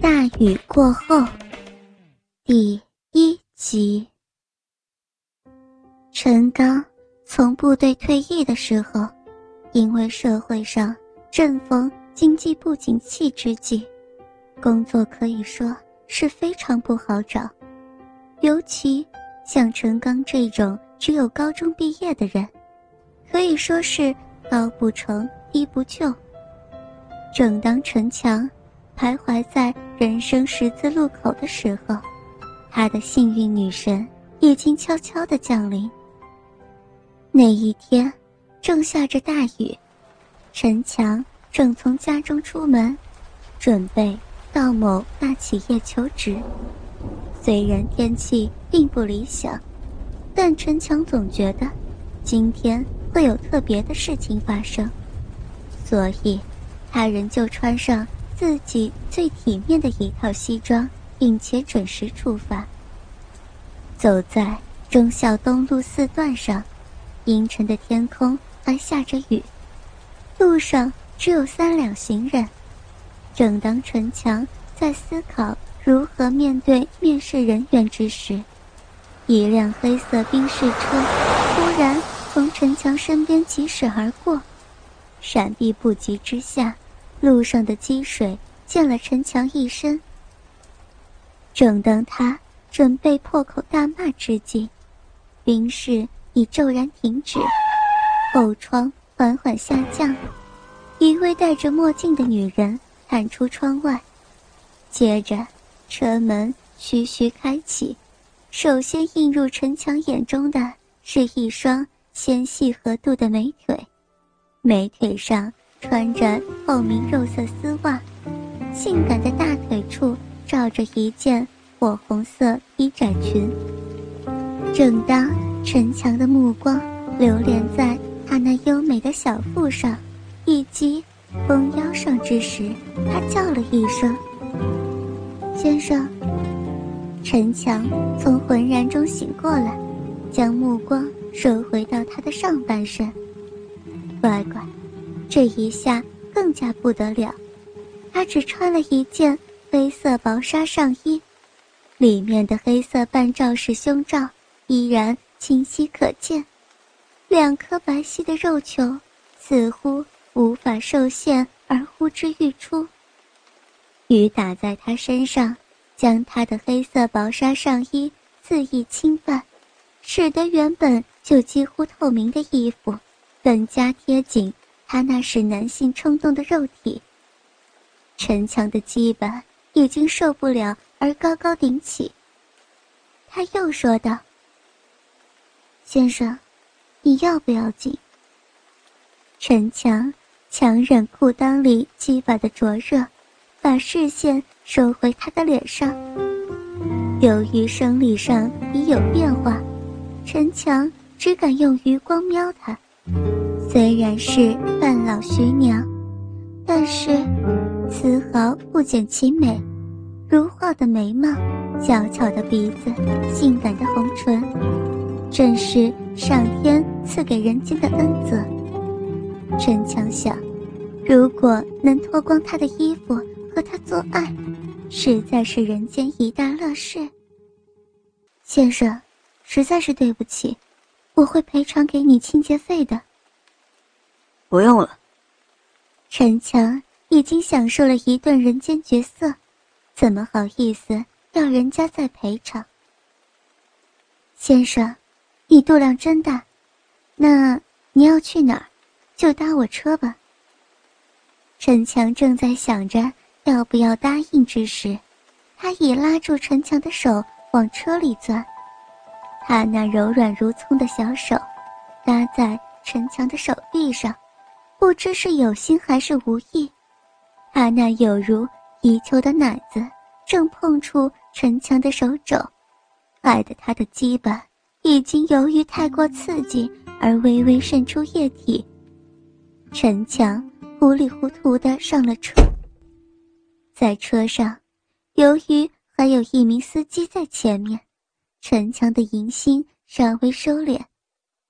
大雨过后，第一集。陈刚从部队退役的时候，因为社会上正逢经济不景气之际，工作可以说是非常不好找。尤其像陈刚这种只有高中毕业的人，可以说是高不成低不就。正当陈强。徘徊在人生十字路口的时候，他的幸运女神已经悄悄地降临。那一天，正下着大雨，陈强正从家中出门，准备到某大企业求职。虽然天气并不理想，但陈强总觉得今天会有特别的事情发生，所以他仍旧穿上。自己最体面的一套西装，并且准时出发。走在忠孝东路四段上，阴沉的天空还下着雨，路上只有三两行人。正当陈强在思考如何面对面试人员之时，一辆黑色宾士车突然从陈强身边疾驶而过，闪避不及之下。路上的积水溅了陈强一身。正当他准备破口大骂之际，冰室已骤然停止，后窗缓缓下降，一位戴着墨镜的女人探出窗外，接着车门徐徐开启，首先映入陈强眼中的是一双纤细合度的美腿，美腿上。穿着透明肉色丝袜，性感的大腿处罩着一件火红色衣窄裙。正当陈强的目光流连在她那优美的小腹上，以及丰腰上之时，他叫了一声：“先生。”陈强从浑然中醒过来，将目光收回到他的上半身。乖乖。这一下更加不得了，他只穿了一件黑色薄纱上衣，里面的黑色半罩式胸罩依然清晰可见，两颗白皙的肉球似乎无法受限而呼之欲出。雨打在他身上，将他的黑色薄纱上衣肆意侵犯，使得原本就几乎透明的衣服更加贴紧。他那是男性冲动的肉体。陈强的基板已经受不了，而高高顶起。他又说道：“先生，你要不要紧？”陈强强忍裤裆里鸡巴的灼热，把视线收回他的脸上。由于生理上已有变化，陈强只敢用余光瞄他。虽然是半老徐娘，但是丝毫不减其美。如画的眉毛，小巧的鼻子，性感的红唇，正是上天赐给人间的恩泽。陈强想，如果能脱光她的衣服和她做爱，实在是人间一大乐事。先生，实在是对不起，我会赔偿给你清洁费的。不用了。陈强已经享受了一段人间绝色，怎么好意思要人家再赔偿？先生，你肚量真大，那你要去哪儿？就搭我车吧。陈强正在想着要不要答应之时，他已拉住陈强的手往车里钻，他那柔软如葱的小手搭在陈强的手臂上。不知是有心还是无意，他那有如泥鳅的奶子正碰触陈强的手肘，害得他的鸡巴已经由于太过刺激而微微渗出液体。陈强糊里糊涂的上了车，在车上，由于还有一名司机在前面，陈强的淫心稍微收敛，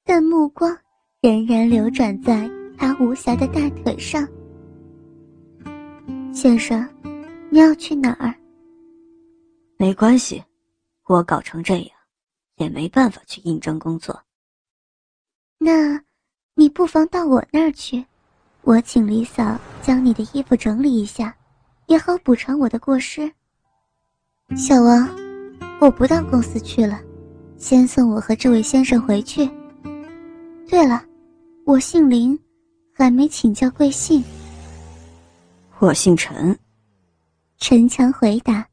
但目光仍然流转在。他无暇的大腿上，先生，你要去哪儿？没关系，我搞成这样，也没办法去应征工作。那，你不妨到我那儿去，我请李嫂将你的衣服整理一下，也好补偿我的过失。小王，我不到公司去了，先送我和这位先生回去。对了，我姓林，还没请教贵姓。我姓陈。陈强回答：“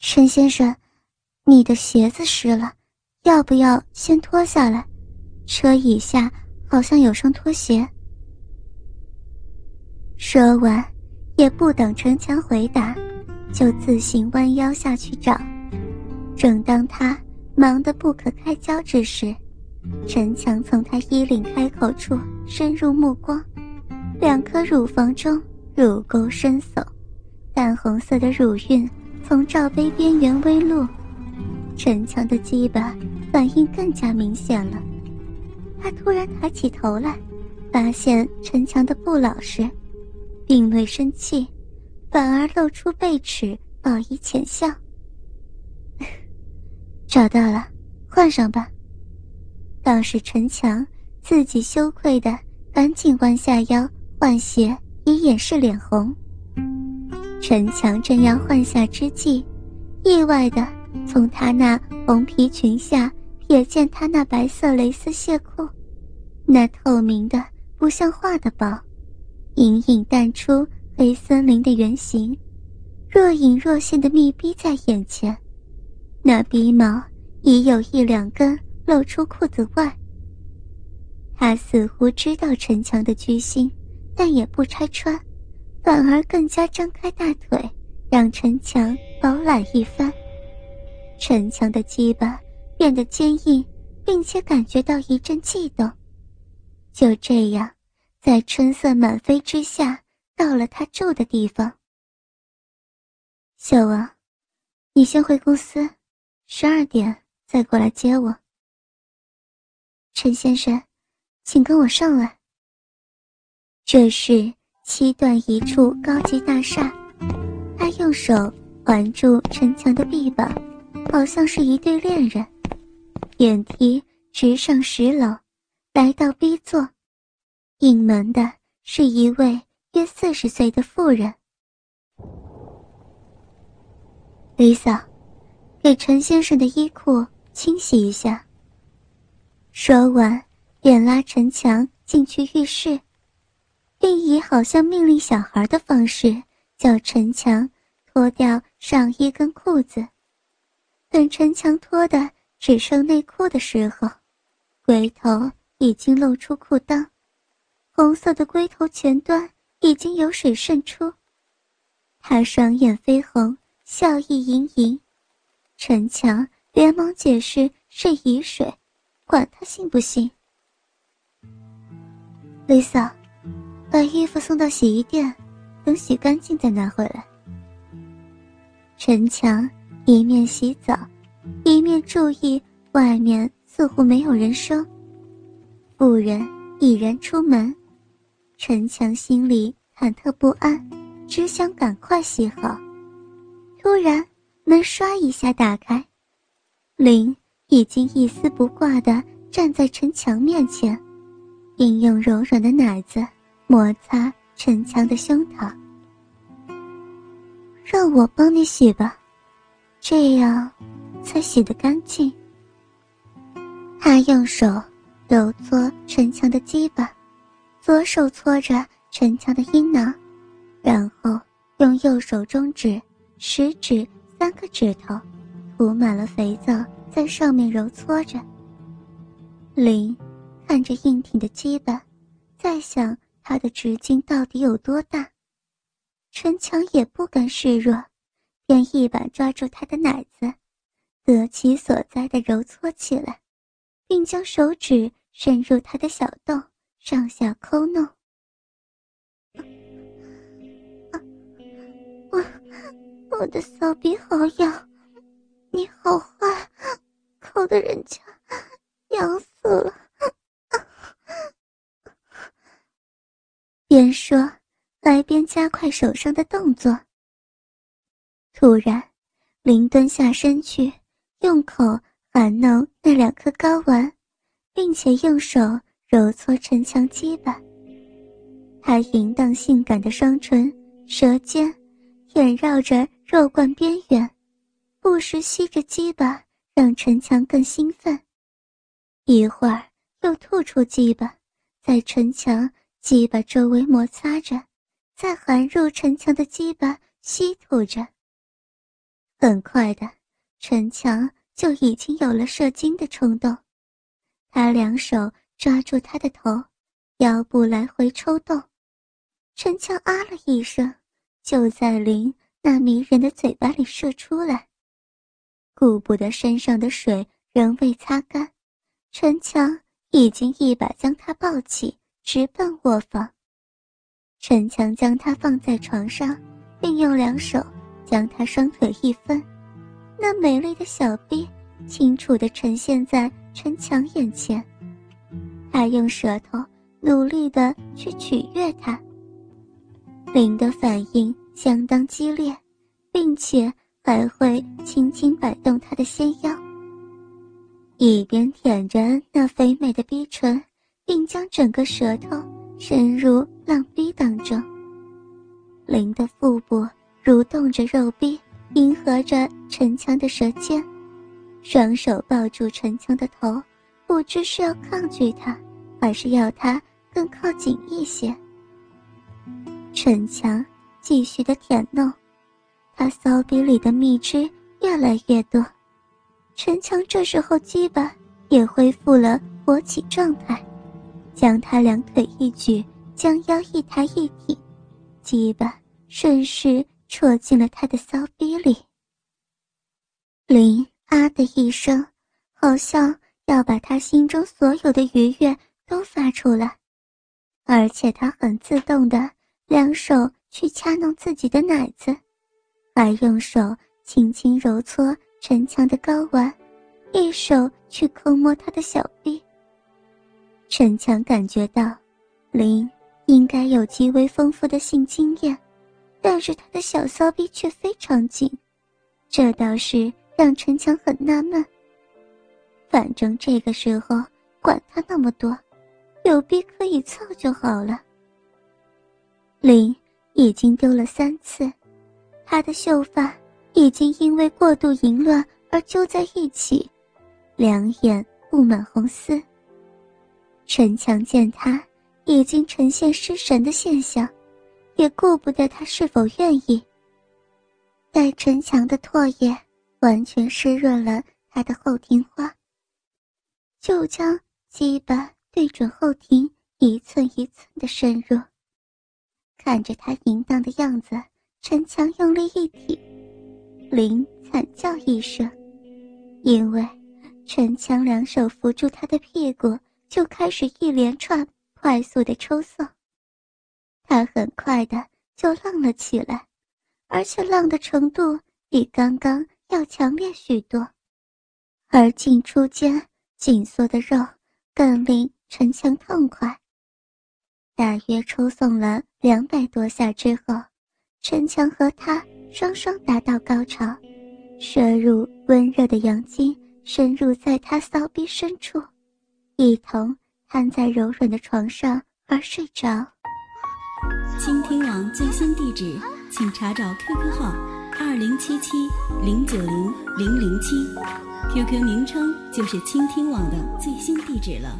陈先生，你的鞋子湿了，要不要先脱下来？车椅下好像有双拖鞋。”说完，也不等陈强回答，就自行弯腰下去找。正当他忙得不可开交之时，陈强从他衣领开口处深入目光，两颗乳房中乳沟深耸。淡红色的乳晕从罩杯边缘微露，陈强的鸡巴反应更加明显了。他突然抬起头来，发现陈强的不老实，并未生气，反而露出背齿，报以浅笑。找到了，换上吧。倒是陈强自己羞愧的，赶紧弯下腰换鞋，以掩饰脸红。陈强正要换下之际，意外的从他那红皮裙下瞥见他那白色蕾丝线裤，那透明的不像话的包，隐隐淡出黑森林的原形，若隐若现的密逼在眼前，那鼻毛已有一两根露出裤子外。他似乎知道陈强的居心，但也不拆穿。反而更加张开大腿，让陈强饱览一番。陈强的鸡巴变得坚硬，并且感觉到一阵悸动。就这样，在春色满飞之下，到了他住的地方。小王，你先回公司，十二点再过来接我。陈先生，请跟我上来。这是。七段一处高级大厦，他用手环住陈强的臂膀，好像是一对恋人。电梯直上十楼，来到 B 座，应门的是一位约四十岁的妇人。李嫂，给陈先生的衣裤清洗一下。说完，便拉陈强进去浴室。并以好像命令小孩的方式叫陈强脱掉上衣跟裤子。等陈强脱的只剩内裤的时候，龟头已经露出裤裆，红色的龟头前端已经有水渗出。他双眼绯红，笑意盈盈。陈强连忙解释是雨水，管他信不信。李嫂。把衣服送到洗衣店，等洗干净再拿回来。陈强一面洗澡，一面注意外面似乎没有人声。妇人已然出门，陈强心里忐忑不安，只想赶快洗好。突然，门唰一下打开，林已经一丝不挂的站在陈强面前，并用柔软的奶子。摩擦陈强的胸膛，让我帮你洗吧，这样才洗得干净。他用手揉搓陈强的鸡巴，左手搓着陈强的阴囊，然后用右手中指、食指三个指头涂满了肥皂，在上面揉搓着。林看着硬挺的鸡巴，在想。他的直径到底有多大？陈强也不甘示弱，便一把抓住他的奶子，得其所在的揉搓起来，并将手指伸入他的小洞，上下抠弄。我我的骚逼好痒，你好坏，抠得人家痒死了。边说，来边加快手上的动作，突然，林蹲下身去，用口含弄那两颗睾丸，并且用手揉搓陈强鸡巴。他淫荡性感的双唇、舌尖，掩绕着肉冠边缘，不时吸着鸡巴，让陈强更兴奋。一会儿又吐出鸡巴，在陈强鸡巴周围摩擦着，再含入陈强的鸡巴吸吐着。很快的，陈强就已经有了射精的冲动，他两手抓住他的头，腰部来回抽动。陈强啊了一声，就在林那迷人的嘴巴里射出来。顾不得身上的水仍未擦干，陈强已经一把将他抱起，直奔卧房。陈强将他放在床上，并用两手将他双腿一分，那美丽的小臂清楚地呈现在陈强眼前。他用舌头努力地去取悦他。林的反应相当激烈，并且还会轻轻摆动他的纤腰，一边舔着那肥美的逼唇，并将整个舌头伸入浪逼当中。林的腹部蠕动着肉壁，迎合着陈强的舌尖，双手抱住陈强的头，不知是要抗拒他，还是要他更靠近一些。陈强继续的舔弄，他骚逼里的蜜汁越来越多。陈强这时候基本也恢复了勃起状态，将他两腿一举，将腰一抬一挺，鸡巴顺势戳进了他的骚逼里。林啊的一声，好像要把他心中所有的愉悦都发出来，而且他很自动的。两手去掐弄自己的奶子，还用手轻轻揉搓陈强的睾丸，一手去抠摸他的小臂。陈强感觉到，林应该有极为丰富的性经验，但是他的小骚逼却非常紧，这倒是让陈强很纳闷。反正这个时候管他那么多，有逼可以操就好了。林已经丢了三次，他的秀发已经因为过度淫乱而揪在一起，两眼布满红丝。陈强见他已经呈现失神的现象，也顾不得他是否愿意。待陈强的唾液完全湿润了他的后庭花，就将鸡巴对准后庭，一寸一寸的深入。看着他淫荡的样子，陈强用力一挺，林惨叫一声，因为陈强两手扶住他的屁股，就开始一连串快速的抽送。他很快的就浪了起来，而且浪的程度比刚刚要强烈许多，而进出间紧缩的肉更令陈强痛快。大约抽送了两百多下之后，陈强和他双双达到高潮，射入温热的阳精，深入在他骚逼深处，一同瘫在柔软的床上而睡着。倾听网最新地址，请查找 QQ 号二零七七零九零零零七，QQ 名称就是倾听网的最新地址了。